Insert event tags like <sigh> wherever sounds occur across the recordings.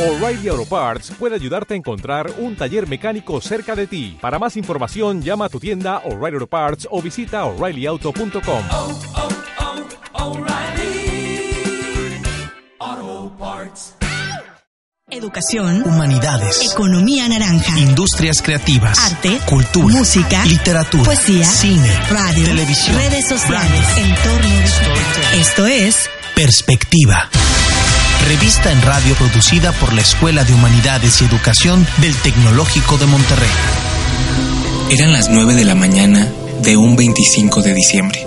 O'Reilly Auto Parts puede ayudarte a encontrar un taller mecánico cerca de ti. Para más información, llama a tu tienda O'Reilly Auto Parts o visita oreillyauto.com. oh, oh, Parts. Educación, Humanidades, economía naranja, industrias creativas, arte, cultura, música, literatura, poesía, cine, radio, televisión, redes sociales, branding, entorno digital. Esto es Perspectiva. Revista en radio producida por la Escuela de Humanidades y Educación del Tecnológico de Monterrey. Eran las 9 de la mañana de un 25 de diciembre.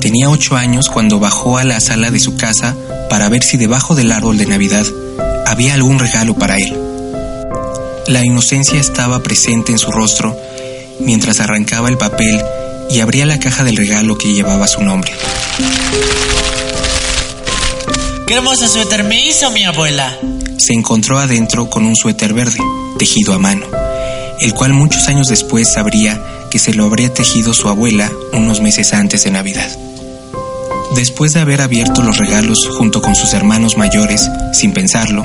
Tenía 8 años cuando bajó a la sala de su casa para ver si debajo del árbol de Navidad había algún regalo para él. La inocencia estaba presente en su rostro mientras arrancaba el papel y abría la caja del regalo que llevaba su nombre. ¡Qué hermoso suéter me hizo mi abuela! Se encontró adentro con un suéter verde, tejido a mano, el cual muchos años después sabría que se lo habría tejido su abuela unos meses antes de Navidad. Después de haber abierto los regalos junto con sus hermanos mayores, sin pensarlo,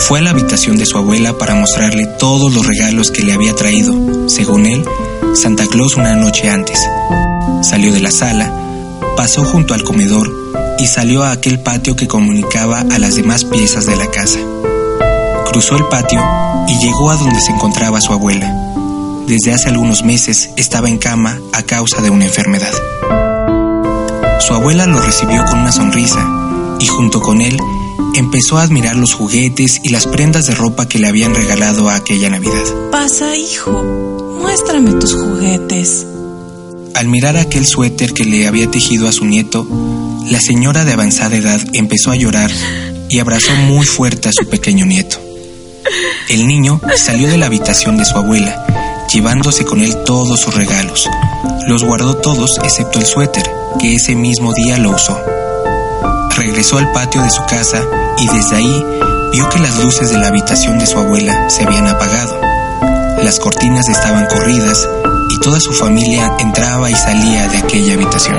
fue a la habitación de su abuela para mostrarle todos los regalos que le había traído, según él, Santa Claus una noche antes. Salió de la sala, pasó junto al comedor y salió a aquel patio que comunicaba a las demás piezas de la casa. Cruzó el patio y llegó a donde se encontraba su abuela. Desde hace algunos meses estaba en cama a causa de una enfermedad. Su abuela lo recibió con una sonrisa y junto con él empezó a admirar los juguetes y las prendas de ropa que le habían regalado a aquella Navidad. Pasa, hijo. Muéstrame tus juguetes. Al mirar aquel suéter que le había tejido a su nieto, la señora de avanzada edad empezó a llorar y abrazó muy fuerte a su pequeño nieto. El niño salió de la habitación de su abuela, llevándose con él todos sus regalos. Los guardó todos excepto el suéter, que ese mismo día lo usó. Regresó al patio de su casa y desde ahí vio que las luces de la habitación de su abuela se habían apagado. Las cortinas estaban corridas y toda su familia entraba y salía de aquella habitación.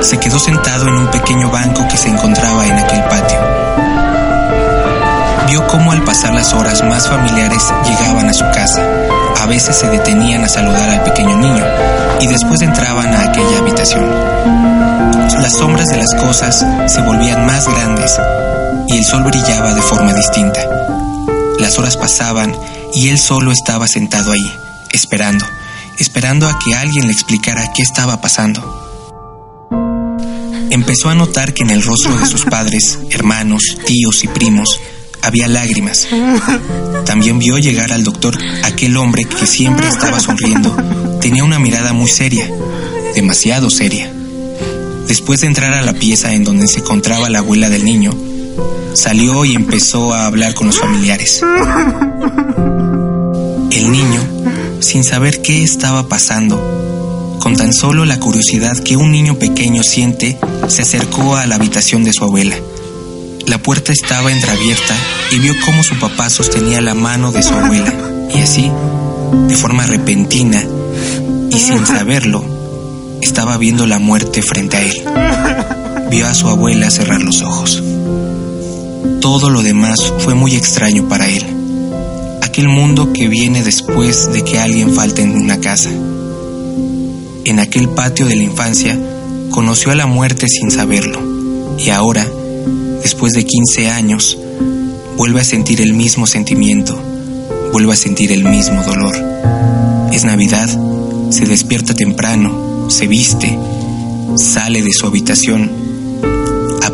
Se quedó sentado en un pequeño banco que se encontraba en aquel patio. Vio cómo al pasar las horas más familiares llegaban a su casa. A veces se detenían a saludar al pequeño niño y después entraban a aquella habitación. Las sombras de las cosas se volvían más grandes y el sol brillaba de forma distinta. Las horas pasaban y él solo estaba sentado ahí, esperando, esperando a que alguien le explicara qué estaba pasando. Empezó a notar que en el rostro de sus padres, hermanos, tíos y primos había lágrimas. También vio llegar al doctor aquel hombre que siempre estaba sonriendo. Tenía una mirada muy seria, demasiado seria. Después de entrar a la pieza en donde se encontraba la abuela del niño, salió y empezó a hablar con los familiares. El niño, sin saber qué estaba pasando, con tan solo la curiosidad que un niño pequeño siente, se acercó a la habitación de su abuela. La puerta estaba entreabierta y vio cómo su papá sostenía la mano de su abuela. Y así, de forma repentina y sin saberlo, estaba viendo la muerte frente a él. Vio a su abuela cerrar los ojos. Todo lo demás fue muy extraño para él. Aquel mundo que viene después de que alguien falte en una casa. En aquel patio de la infancia conoció a la muerte sin saberlo. Y ahora, después de 15 años, vuelve a sentir el mismo sentimiento, vuelve a sentir el mismo dolor. Es Navidad, se despierta temprano, se viste, sale de su habitación.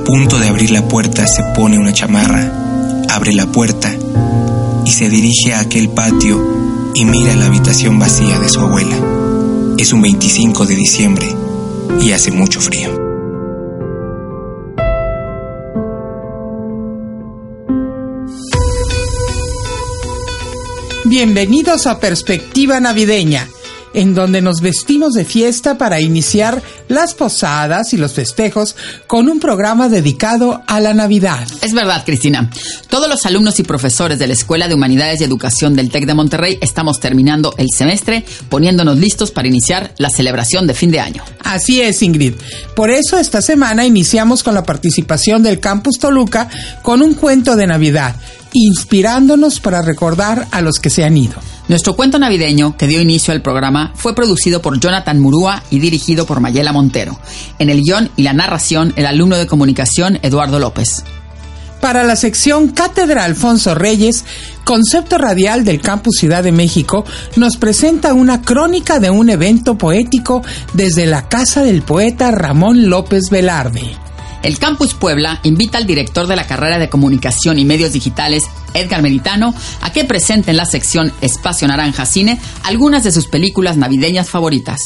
Punto de abrir la puerta se pone una chamarra, abre la puerta y se dirige a aquel patio y mira la habitación vacía de su abuela. Es un 25 de diciembre y hace mucho frío. Bienvenidos a Perspectiva Navideña, en donde nos vestimos de fiesta para iniciar las posadas y los festejos con un programa dedicado a la Navidad. Es verdad, Cristina. Todos los alumnos y profesores de la Escuela de Humanidades y Educación del TEC de Monterrey estamos terminando el semestre poniéndonos listos para iniciar la celebración de fin de año. Así es, Ingrid. Por eso esta semana iniciamos con la participación del Campus Toluca con un cuento de Navidad, inspirándonos para recordar a los que se han ido. Nuestro cuento navideño, que dio inicio al programa, fue producido por Jonathan Murúa y dirigido por Mayela Montero. En el guion y la narración, el alumno de comunicación Eduardo López. Para la sección Cátedra Alfonso Reyes, Concepto Radial del Campus Ciudad de México nos presenta una crónica de un evento poético desde la casa del poeta Ramón López Velarde. El Campus Puebla invita al director de la carrera de Comunicación y Medios Digitales, Edgar Meditano, a que presente en la sección Espacio Naranja Cine algunas de sus películas navideñas favoritas.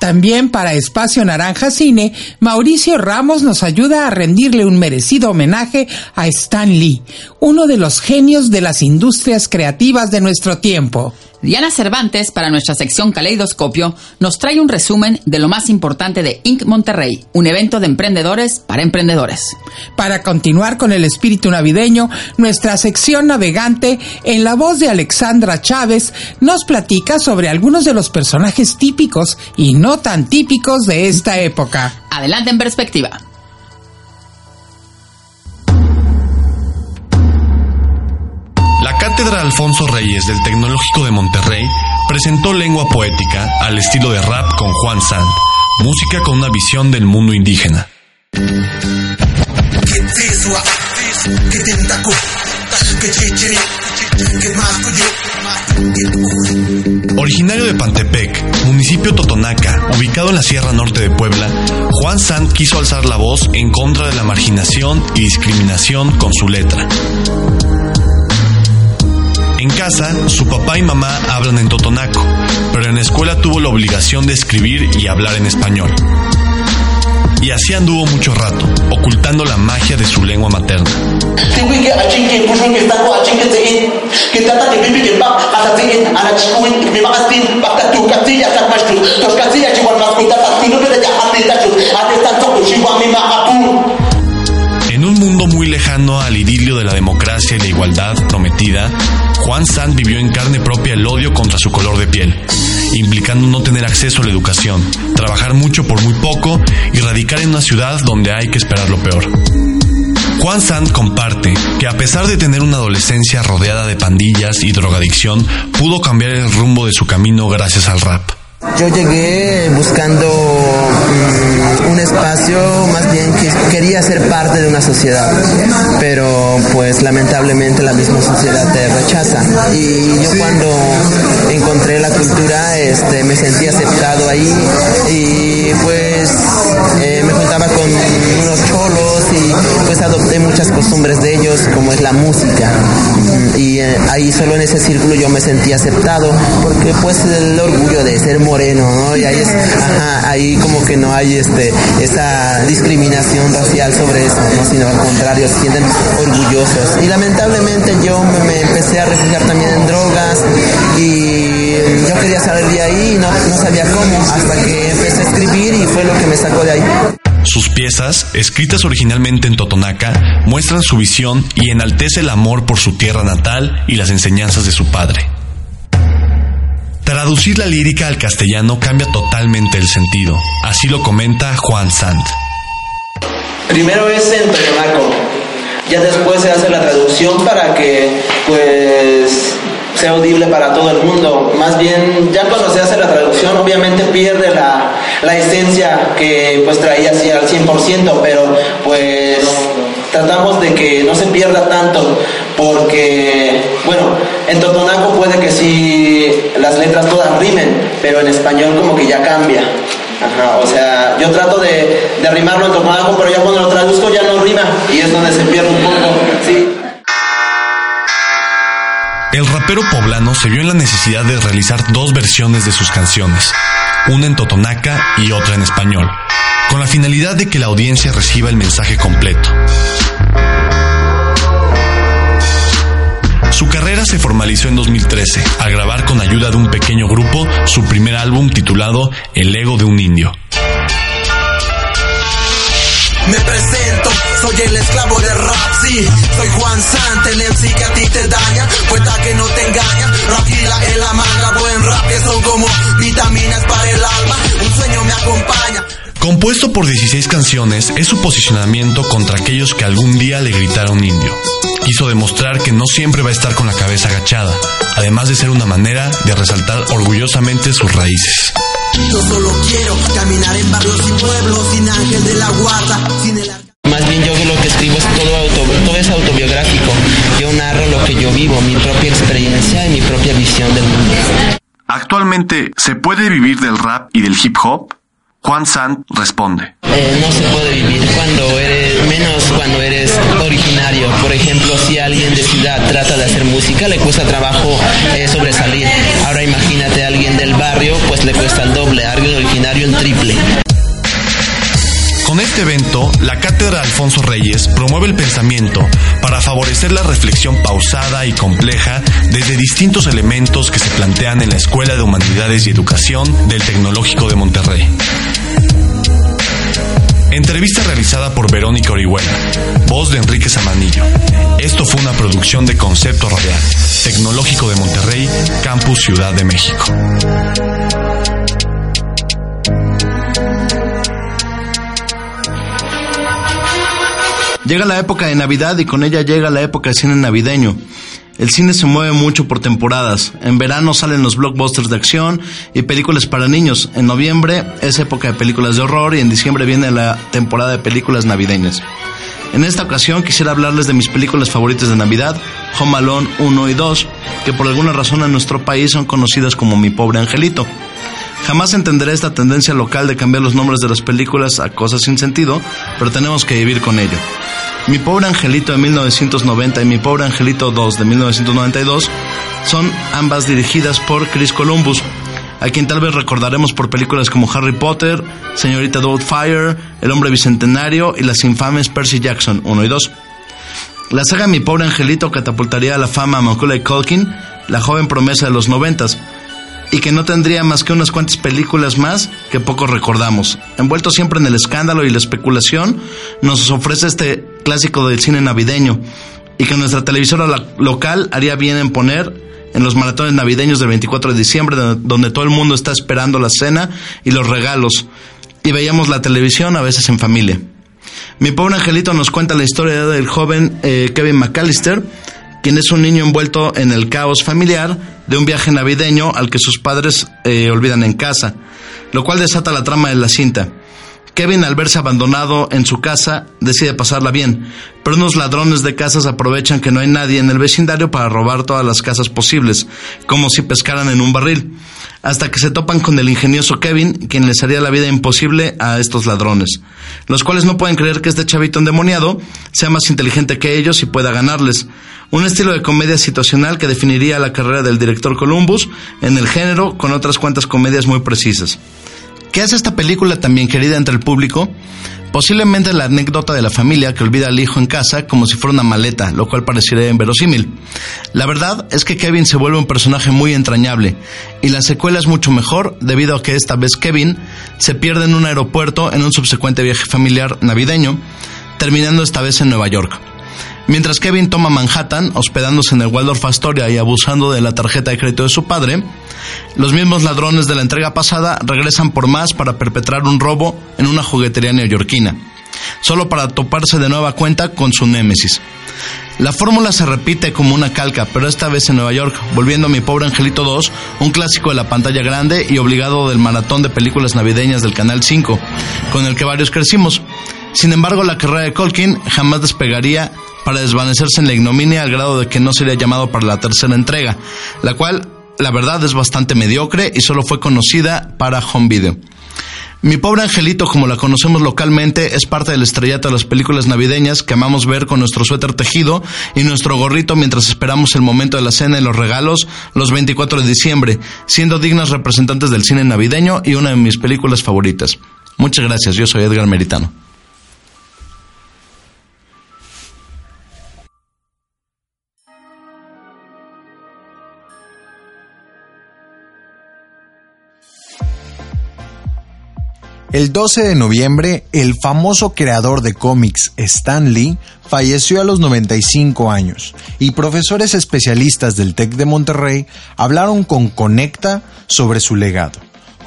También para Espacio Naranja Cine, Mauricio Ramos nos ayuda a rendirle un merecido homenaje a Stan Lee, uno de los genios de las industrias creativas de nuestro tiempo. Diana Cervantes, para nuestra sección Caleidoscopio, nos trae un resumen de lo más importante de Inc. Monterrey, un evento de emprendedores para emprendedores. Para continuar con el espíritu navideño, nuestra sección navegante, en la voz de Alexandra Chávez, nos platica sobre algunos de los personajes típicos y no tan típicos de esta época. Adelante en perspectiva. Alfonso Reyes del Tecnológico de Monterrey presentó lengua poética al estilo de rap con Juan Sant, música con una visión del mundo indígena. Originario de Pantepec, municipio Totonaca, ubicado en la Sierra Norte de Puebla, Juan Sant quiso alzar la voz en contra de la marginación y discriminación con su letra. En casa, su papá y mamá hablan en totonaco, pero en la escuela tuvo la obligación de escribir y hablar en español. Y así anduvo mucho rato, ocultando la magia de su lengua materna. En un mundo muy lejano al idilio de la democracia y la igualdad prometida, Juan Sant vivió en carne propia el odio contra su color de piel, implicando no tener acceso a la educación, trabajar mucho por muy poco y radicar en una ciudad donde hay que esperar lo peor. Juan Sant comparte que a pesar de tener una adolescencia rodeada de pandillas y drogadicción, pudo cambiar el rumbo de su camino gracias al rap. Yo llegué buscando mm, un espacio, más bien que quería ser parte de una sociedad, pero pues lamentablemente la misma sociedad te rechaza. Y yo cuando encontré la cultura, este, me sentí aceptado ahí y pues eh, me juntaba con unos cholos y pues adopté muchas costumbres de ellos, como es la música. Y eh, ahí solo en ese círculo yo me sentí aceptado, porque pues el orgullo de ser moreno, ¿no? Y ahí es, <laughs> ajá, ahí como que no hay este, esa discriminación racial sobre eso, ¿no? Sino al contrario, se sienten orgullosos. Y lamentablemente yo me, me empecé a refugiar también en drogas y yo quería salir de ahí y no, no sabía cómo, hasta que empecé a escribir y fue lo que me sacó de ahí. Sus piezas, escritas originalmente en Totonaca, muestran su visión y enaltece el amor por su tierra natal y las enseñanzas de su padre. Traducir la lírica al castellano cambia totalmente el sentido, así lo comenta Juan Sant. Primero es en totonaco, ya después se hace la traducción para que pues sea audible para todo el mundo. Más bien, ya cuando se hace la traducción, obviamente pierde la, la esencia que pues traía así al 100%, pero pues tratamos de que no se pierda tanto, porque, bueno, en Totonaco puede que sí las letras todas rimen, pero en español como que ya cambia. Ajá, o sea, yo trato de, rimarlo en Totonaco, pero ya cuando lo traduzco ya no rima y es donde se pierde un poco. El rapero poblano se vio en la necesidad de realizar dos versiones de sus canciones, una en totonaca y otra en español, con la finalidad de que la audiencia reciba el mensaje completo. Su carrera se formalizó en 2013 al grabar con ayuda de un pequeño grupo su primer álbum titulado El ego de un indio. Me presento, soy el esclavo de rap, sí, soy Juan Sant, el MC que a ti te daña, cuenta que no te engaña, rapila en la manga, buen rap que son como vitaminas para el alma, un sueño me acompaña. Compuesto por 16 canciones, es su posicionamiento contra aquellos que algún día le gritaron indio. Quiso demostrar que no siempre va a estar con la cabeza agachada, además de ser una manera de resaltar orgullosamente sus raíces. Yo solo quiero caminar en barrios y pueblos sin ángel de la guarda, sin el Más bien yo lo que escribo es todo, auto, todo es autobiográfico. Yo narro lo que yo vivo, mi propia experiencia y mi propia visión del mundo. Actualmente, ¿se puede vivir del rap y del hip hop? Juan Sant responde. Eh, no se puede vivir cuando eres, menos cuando eres originario. Por ejemplo, si alguien de ciudad trata de hacer música, le cuesta trabajo eh, sobresalir. Ahora imagínate a alguien del barrio, pues le cuesta el doble, a alguien originario el triple. Con este evento, la Cátedra Alfonso Reyes promueve el pensamiento para favorecer la reflexión pausada y compleja desde distintos elementos que se plantean en la Escuela de Humanidades y Educación del Tecnológico de Monterrey. Entrevista realizada por Verónica Orihuela, voz de Enrique Samanillo. Esto fue una producción de Concepto Radial, Tecnológico de Monterrey, Campus Ciudad de México. Llega la época de Navidad y con ella llega la época de cine navideño. El cine se mueve mucho por temporadas. En verano salen los blockbusters de acción y películas para niños. En noviembre es época de películas de horror y en diciembre viene la temporada de películas navideñas. En esta ocasión quisiera hablarles de mis películas favoritas de Navidad, Home Alone 1 y 2, que por alguna razón en nuestro país son conocidas como Mi Pobre Angelito. Jamás entenderé esta tendencia local de cambiar los nombres de las películas a cosas sin sentido, pero tenemos que vivir con ello. Mi pobre angelito de 1990 y Mi pobre angelito 2 de 1992 son ambas dirigidas por Chris Columbus, a quien tal vez recordaremos por películas como Harry Potter, Señorita Doubtfire, El hombre bicentenario y las infames Percy Jackson 1 y 2. La saga Mi pobre angelito catapultaría a la fama a Macaulay Culkin, la joven promesa de los noventas, y que no tendría más que unas cuantas películas más que poco recordamos. Envuelto siempre en el escándalo y la especulación, nos ofrece este clásico del cine navideño y que nuestra televisora local haría bien en poner en los maratones navideños del 24 de diciembre, donde todo el mundo está esperando la cena y los regalos, y veíamos la televisión a veces en familia. Mi pobre angelito nos cuenta la historia del joven eh, Kevin McAllister, quien es un niño envuelto en el caos familiar de un viaje navideño al que sus padres eh, olvidan en casa, lo cual desata la trama de la cinta. Kevin, al verse abandonado en su casa, decide pasarla bien, pero unos ladrones de casas aprovechan que no hay nadie en el vecindario para robar todas las casas posibles, como si pescaran en un barril, hasta que se topan con el ingenioso Kevin, quien les haría la vida imposible a estos ladrones, los cuales no pueden creer que este chavito endemoniado sea más inteligente que ellos y pueda ganarles. Un estilo de comedia situacional que definiría la carrera del director Columbus en el género con otras cuantas comedias muy precisas. ¿Qué hace esta película también querida entre el público? Posiblemente la anécdota de la familia que olvida al hijo en casa como si fuera una maleta, lo cual parecería inverosímil. La verdad es que Kevin se vuelve un personaje muy entrañable y la secuela es mucho mejor debido a que esta vez Kevin se pierde en un aeropuerto en un subsecuente viaje familiar navideño, terminando esta vez en Nueva York. Mientras Kevin toma Manhattan, hospedándose en el Waldorf Astoria y abusando de la tarjeta de crédito de su padre, los mismos ladrones de la entrega pasada regresan por más para perpetrar un robo en una juguetería neoyorquina, solo para toparse de nueva cuenta con su némesis. La fórmula se repite como una calca, pero esta vez en Nueva York, volviendo a Mi Pobre Angelito 2, un clásico de la pantalla grande y obligado del maratón de películas navideñas del Canal 5, con el que varios crecimos. Sin embargo, la carrera de Colkin jamás despegaría para desvanecerse en la ignominia al grado de que no sería llamado para la tercera entrega, la cual, la verdad, es bastante mediocre y solo fue conocida para home video. Mi pobre angelito, como la conocemos localmente, es parte del estrellato de las películas navideñas que amamos ver con nuestro suéter tejido y nuestro gorrito mientras esperamos el momento de la cena y los regalos los 24 de diciembre, siendo dignas representantes del cine navideño y una de mis películas favoritas. Muchas gracias, yo soy Edgar Meritano. El 12 de noviembre, el famoso creador de cómics Stan Lee falleció a los 95 años y profesores especialistas del TEC de Monterrey hablaron con Conecta sobre su legado.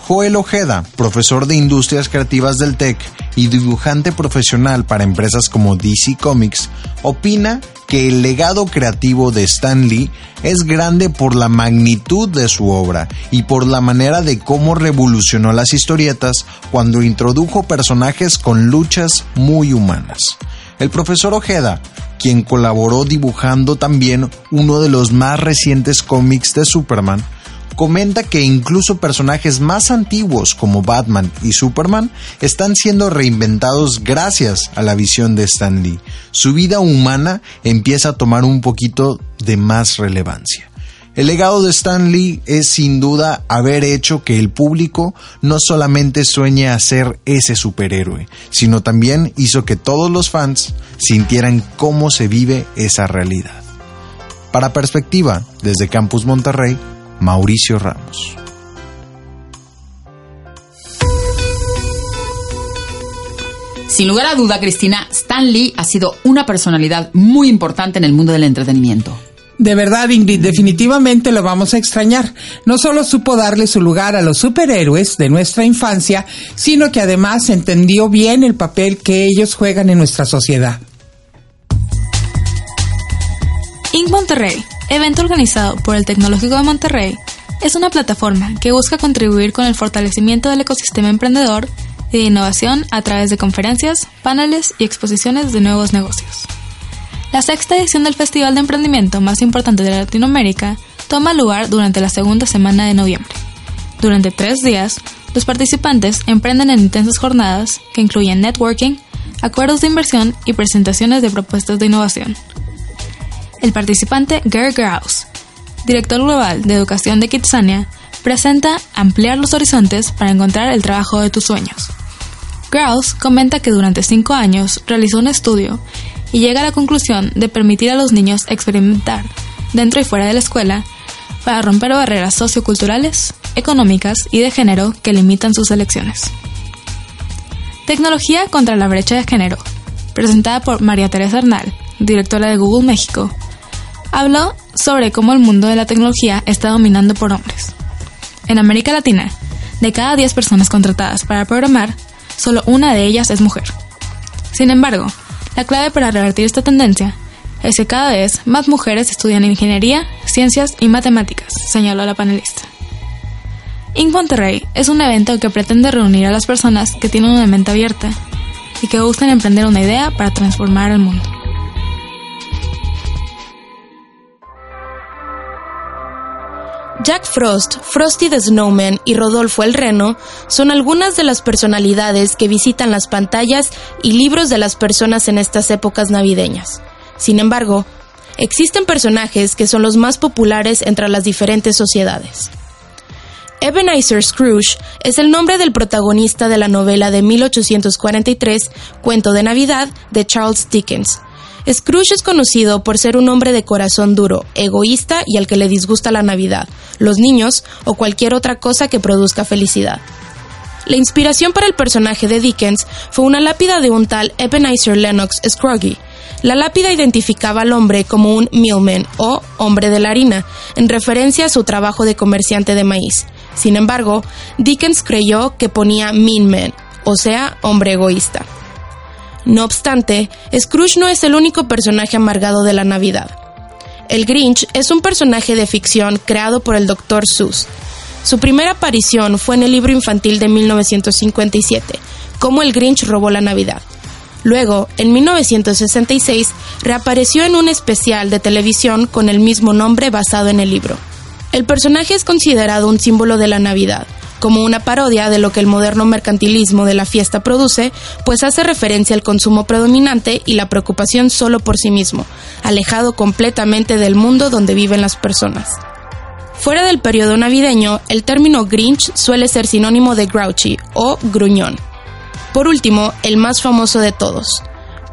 Joel Ojeda, profesor de Industrias Creativas del TEC y dibujante profesional para empresas como DC Comics, opina que el legado creativo de Stan Lee es grande por la magnitud de su obra y por la manera de cómo revolucionó las historietas cuando introdujo personajes con luchas muy humanas. El profesor Ojeda, quien colaboró dibujando también uno de los más recientes cómics de Superman, comenta que incluso personajes más antiguos como Batman y Superman están siendo reinventados gracias a la visión de Stan Lee. Su vida humana empieza a tomar un poquito de más relevancia. El legado de Stan Lee es sin duda haber hecho que el público no solamente sueñe a ser ese superhéroe, sino también hizo que todos los fans sintieran cómo se vive esa realidad. Para perspectiva, desde Campus Monterrey, Mauricio Ramos. Sin lugar a duda, Cristina, Stan Lee ha sido una personalidad muy importante en el mundo del entretenimiento. De verdad, Ingrid, definitivamente lo vamos a extrañar. No solo supo darle su lugar a los superhéroes de nuestra infancia, sino que además entendió bien el papel que ellos juegan en nuestra sociedad. Inc. Monterrey, evento organizado por el Tecnológico de Monterrey, es una plataforma que busca contribuir con el fortalecimiento del ecosistema emprendedor y de innovación a través de conferencias, paneles y exposiciones de nuevos negocios. La sexta edición del Festival de Emprendimiento más importante de Latinoamérica toma lugar durante la segunda semana de noviembre. Durante tres días, los participantes emprenden en intensas jornadas que incluyen networking, acuerdos de inversión y presentaciones de propuestas de innovación. El participante Gary Graus, director global de educación de Kitsania, presenta Ampliar los horizontes para encontrar el trabajo de tus sueños. Graus comenta que durante cinco años realizó un estudio y llega a la conclusión de permitir a los niños experimentar dentro y fuera de la escuela para romper barreras socioculturales, económicas y de género que limitan sus elecciones. Tecnología contra la brecha de género, presentada por María Teresa Arnal, directora de Google México, habló sobre cómo el mundo de la tecnología está dominando por hombres. En América Latina, de cada 10 personas contratadas para programar, solo una de ellas es mujer. Sin embargo, la clave para revertir esta tendencia es que cada vez más mujeres estudian ingeniería, ciencias y matemáticas, señaló la panelista. Inc. Monterrey es un evento que pretende reunir a las personas que tienen una mente abierta y que buscan emprender una idea para transformar el mundo. Jack Frost, Frosty the Snowman y Rodolfo el Reno son algunas de las personalidades que visitan las pantallas y libros de las personas en estas épocas navideñas. Sin embargo, existen personajes que son los más populares entre las diferentes sociedades. Ebenezer Scrooge es el nombre del protagonista de la novela de 1843, Cuento de Navidad, de Charles Dickens. Scrooge es conocido por ser un hombre de corazón duro, egoísta y al que le disgusta la Navidad, los niños o cualquier otra cosa que produzca felicidad. La inspiración para el personaje de Dickens fue una lápida de un tal Ebenezer Lennox Scroggie. La lápida identificaba al hombre como un millman o hombre de la harina, en referencia a su trabajo de comerciante de maíz. Sin embargo, Dickens creyó que ponía mean man, o sea, hombre egoísta. No obstante, Scrooge no es el único personaje amargado de la Navidad. El Grinch es un personaje de ficción creado por el Dr. Seuss. Su primera aparición fue en el libro infantil de 1957, Cómo el Grinch robó la Navidad. Luego, en 1966, reapareció en un especial de televisión con el mismo nombre basado en el libro. El personaje es considerado un símbolo de la Navidad, como una parodia de lo que el moderno mercantilismo de la fiesta produce, pues hace referencia al consumo predominante y la preocupación solo por sí mismo, alejado completamente del mundo donde viven las personas. Fuera del periodo navideño, el término Grinch suele ser sinónimo de grouchy o gruñón. Por último, el más famoso de todos,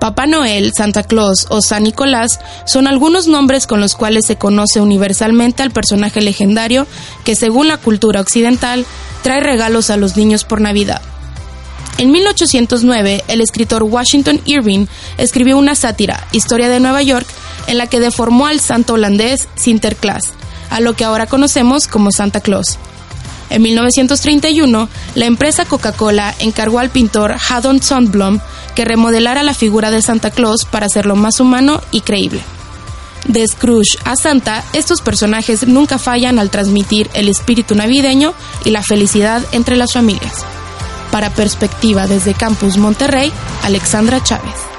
Papá Noel, Santa Claus o San Nicolás son algunos nombres con los cuales se conoce universalmente al personaje legendario que según la cultura occidental trae regalos a los niños por Navidad. En 1809, el escritor Washington Irving escribió una sátira, Historia de Nueva York, en la que deformó al santo holandés Sinterklaas, a lo que ahora conocemos como Santa Claus. En 1931, la empresa Coca-Cola encargó al pintor Haddon Sundblom que remodelara la figura de Santa Claus para hacerlo más humano y creíble. De Scrooge a Santa, estos personajes nunca fallan al transmitir el espíritu navideño y la felicidad entre las familias. Para Perspectiva desde Campus Monterrey, Alexandra Chávez.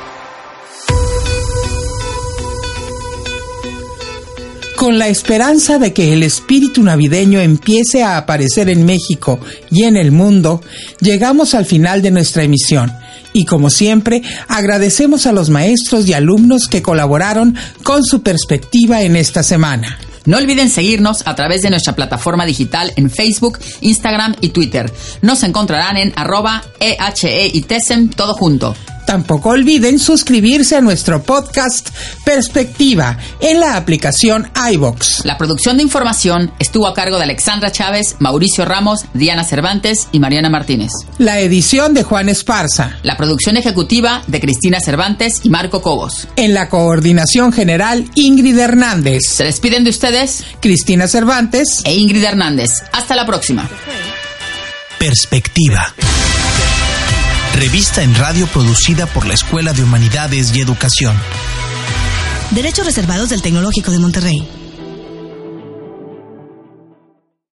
Con la esperanza de que el espíritu navideño empiece a aparecer en México y en el mundo, llegamos al final de nuestra emisión. Y como siempre, agradecemos a los maestros y alumnos que colaboraron con su perspectiva en esta semana. No olviden seguirnos a través de nuestra plataforma digital en Facebook, Instagram y Twitter. Nos encontrarán en arroba EHE y TESEM todo junto. Tampoco olviden suscribirse a nuestro podcast Perspectiva en la aplicación iBox. La producción de información estuvo a cargo de Alexandra Chávez, Mauricio Ramos, Diana Cervantes y Mariana Martínez. La edición de Juan Esparza. La producción ejecutiva de Cristina Cervantes y Marco Cobos. En la coordinación general, Ingrid Hernández. Se despiden de ustedes, Cristina Cervantes e Ingrid Hernández. Hasta la próxima. Perspectiva. Revista en radio producida por la Escuela de Humanidades y Educación. Derechos reservados del Tecnológico de Monterrey.